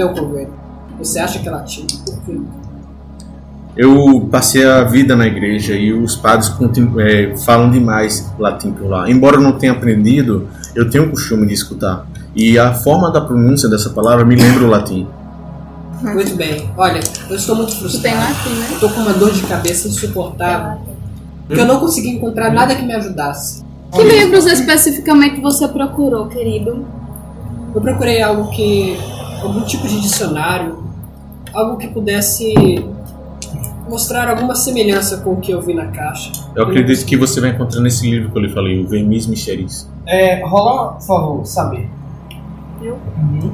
teu convênio. Você acha que ela tinha? Por quê? Eu passei a vida na igreja e os padres é, falam demais latim por lá. Embora eu não tenha aprendido, eu tenho o costume de escutar. E a forma da pronúncia dessa palavra me lembra o latim. Muito bem. Olha, eu estou muito Tu tem frustrado. latim, né? Estou com uma dor de cabeça insuportável. Porque eu não consegui encontrar nada que me ajudasse. Que livros especificamente você procurou, querido? Eu procurei algo que. Algum tipo de dicionário, algo que pudesse mostrar alguma semelhança com o que eu vi na caixa. Eu acredito que você vai encontrar nesse livro que eu lhe falei, o Vermis Mysteries. É, rola, por favor, saber. Eu? Uhum.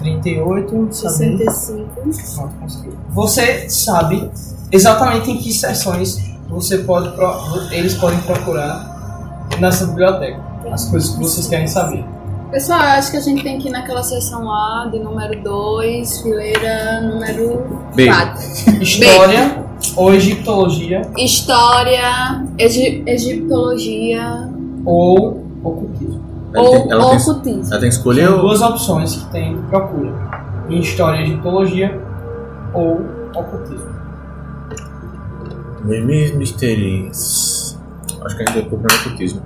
38, saber. 65. Pronto, conseguiu. Você sabe exatamente em que sessões você pode pro- eles podem procurar nessa biblioteca. As coisas que vocês querem saber. Pessoal, eu acho que a gente tem que ir naquela seção lá de número 2, fileira número B. 4. História ou egiptologia História, egi- egiptologia ou ocultismo. Ela ou tem- ela tem- ocultismo. Ela tem que escolher São o... duas opções que tem procura. Em história e egiptologia ou ocultismo. Vermis Mysteries. Acho que a gente vai procurar no ocultismo.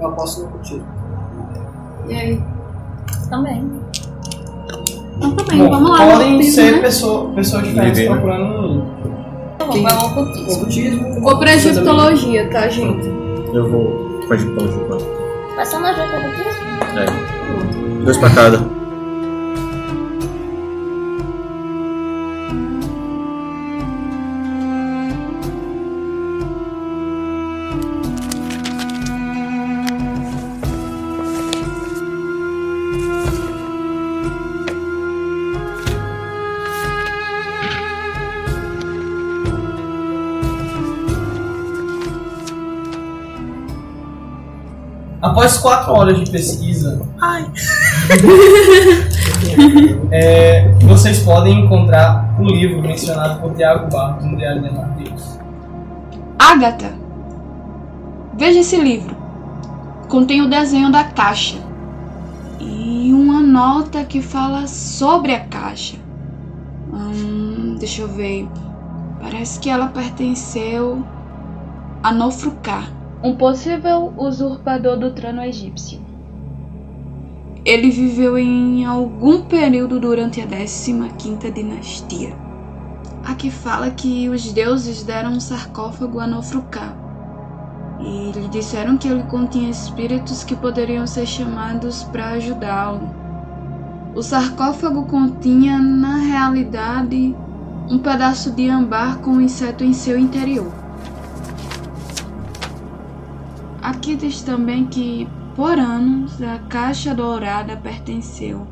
Eu aposto no contigo. E aí? Também. Então também, Bom, vamos lá. podem ser né? pessoa, pessoas diferentes procurando no livro. Vamos para o ocultismo. Ocultismo. Vou pra egiptologia, tá, gente? Eu vou com a egiptologia. Nós dois pra ocultismo? É. Dois pra cada. Após quatro horas de pesquisa, é, vocês podem encontrar o livro mencionado por Tiago Barros no Diário de Mateus. Agatha, veja esse livro. Contém o desenho da caixa e uma nota que fala sobre a caixa. Hum, deixa eu ver. Parece que ela pertenceu a Nofruká, um possível usurpador do trono egípcio. Ele viveu em algum período durante a 15ª dinastia. Aqui fala que os deuses deram um sarcófago a Nofruká. E lhe disseram que ele continha espíritos que poderiam ser chamados para ajudá-lo. O sarcófago continha, na realidade, um pedaço de âmbar com um inseto em seu interior. Aqui diz também que, por anos, a caixa dourada pertenceu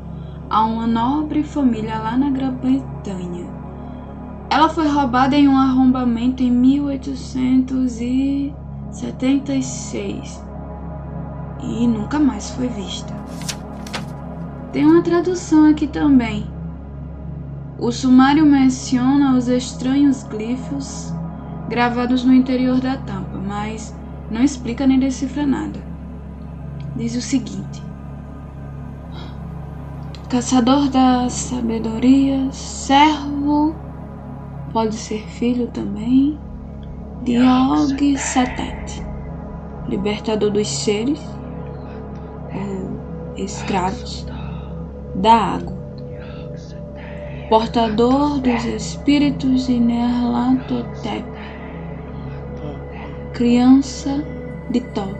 a uma nobre família lá na Grã-Bretanha. Ela foi roubada em um arrombamento em 1876 e nunca mais foi vista. Tem uma tradução aqui também. O sumário menciona os estranhos glifos gravados no interior da tampa, mas não explica nem decifra nada. Diz o seguinte: Caçador da sabedoria, servo pode ser filho também de Og Setet, libertador dos seres ou escravos da água, portador dos espíritos de Nerlatotep, criança de Tov,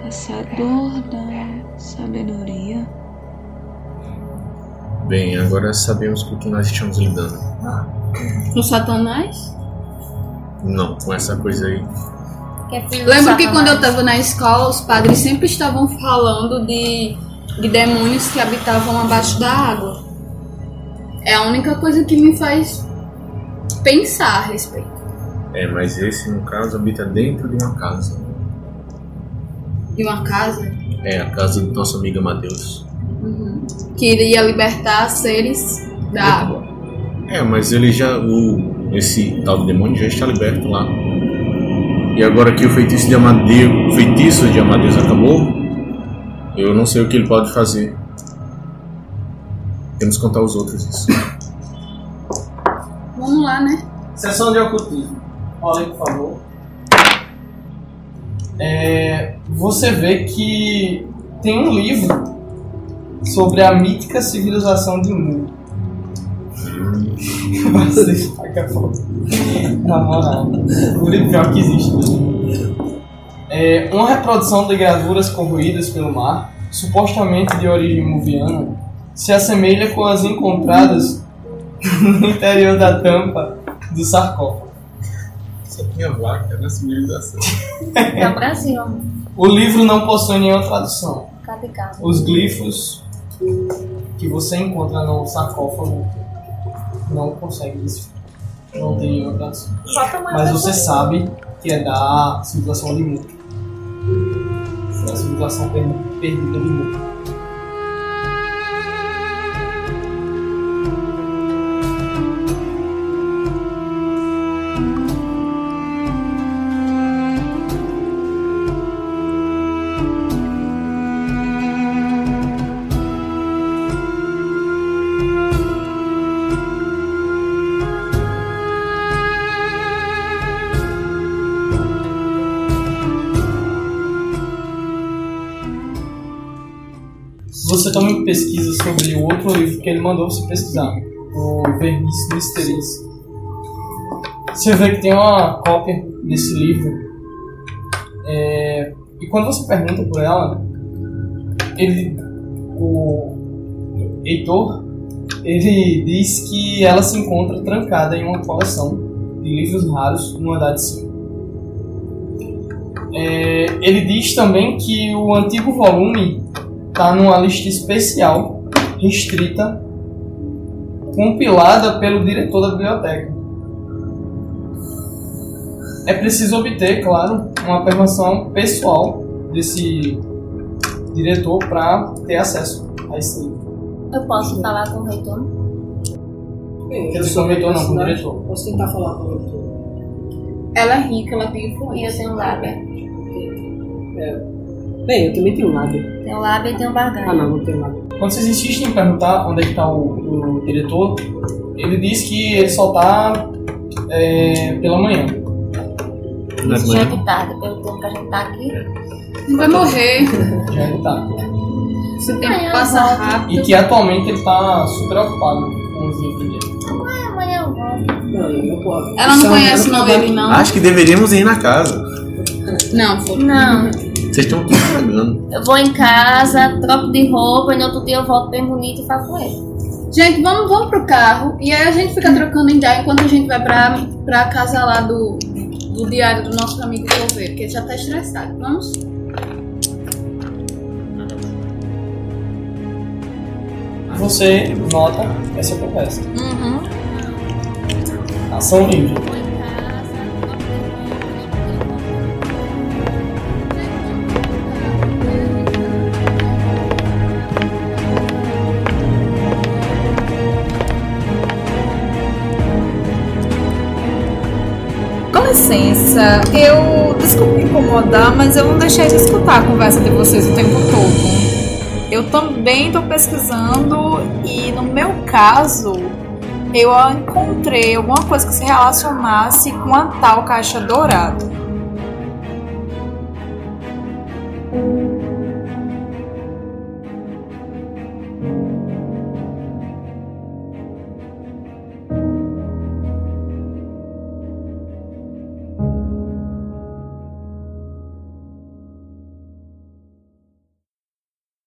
caçador da sabedoria. Bem, agora sabemos com o que nós estamos lidando. O Satanás? Não, com essa coisa aí. Que é Lembro que quando eu tava na escola, os padres sempre estavam falando de, de demônios que habitavam abaixo da água. É a única coisa que me faz pensar a respeito. É, mas esse, no caso, habita dentro de uma casa. De uma casa É, a casa do nosso amigo Mateus. que iria libertar seres da água. É, mas ele já. O, esse tal de demônio já está liberto lá. E agora que o feitiço de Amadeus, o feitiço de Amadeus acabou, eu não sei o que ele pode fazer. Temos que contar os outros isso. Vamos lá, né? Sessão de ocultismo. Por favor. É, você vê que tem um livro sobre a mítica civilização de Mu. Você foto. Na moral. O livro pior que existe. É, uma reprodução de gravuras corroídas pelo mar, supostamente de origem muviana, se assemelha com as encontradas no interior da tampa do sarcófago. Só tinha vaca na civilização. É o Brasil. O livro não possui nenhuma tradução. Cada casa. Os glifos que você encontra no sarcófago não consegue decifrar. Não tem nenhuma tradução. Mas você sabe que é da civilização de Mu. É a civilização per- perdida de Mu. Também pesquisa sobre o outro livro que ele mandou você pesquisar, o Verniz Mysteries. Você vê que tem uma cópia desse livro. É, e quando você pergunta por ela, ele, o Heitor, ele diz que ela se encontra trancada em uma coleção de livros raros no andar de cima. É, ele diz também que o antigo volume está numa lista especial, restrita, compilada pelo diretor da biblioteca. É preciso obter, claro, uma permissão pessoal desse diretor para ter acesso a esse livro. Eu posso falar com o reitor? Bem, Quer eu dizer, com o reitor não, com o diretor. Posso tentar falar com o reitor. Ela é rica, ela tem E eu tenho lábia. Bem, eu também tenho lábio. Tenho lábia e tenho barganha. Ah, não, não tenho lábio. Quando vocês insistem em perguntar onde é que está o, o diretor, ele diz que ele só está pela manhã. Isso já é de tarde, pelo tempo que a gente tá aqui. Não vai morrer. Já é de tarde. Esse tempo Amanhã passa eu volto. rápido. E que atualmente ele está super ocupado com os livros dele. Ah, amanhã eu volto. Não, eu posso. Ela não Só conhece eu não trabalho- ele, não. Acho que deveríamos ir na casa. Não, foi. Não, Vocês estão tudo cagando. eu vou em casa, troco de roupa e no outro dia eu volto bem bonito e faço ele. Gente, vamos, vamos pro carro e aí a gente fica trocando ideia enquanto a gente vai pra, pra casa lá do, do diário do nosso amigo Coveiro, que ele já tá estressado. Vamos? Você nota essa conversa. Uhum. Ação livre. Licença, eu desculpe incomodar, mas eu não deixei de escutar a conversa de vocês o tempo todo. Eu também estou pesquisando e no meu caso eu encontrei alguma coisa que se relacionasse com a tal caixa dourada.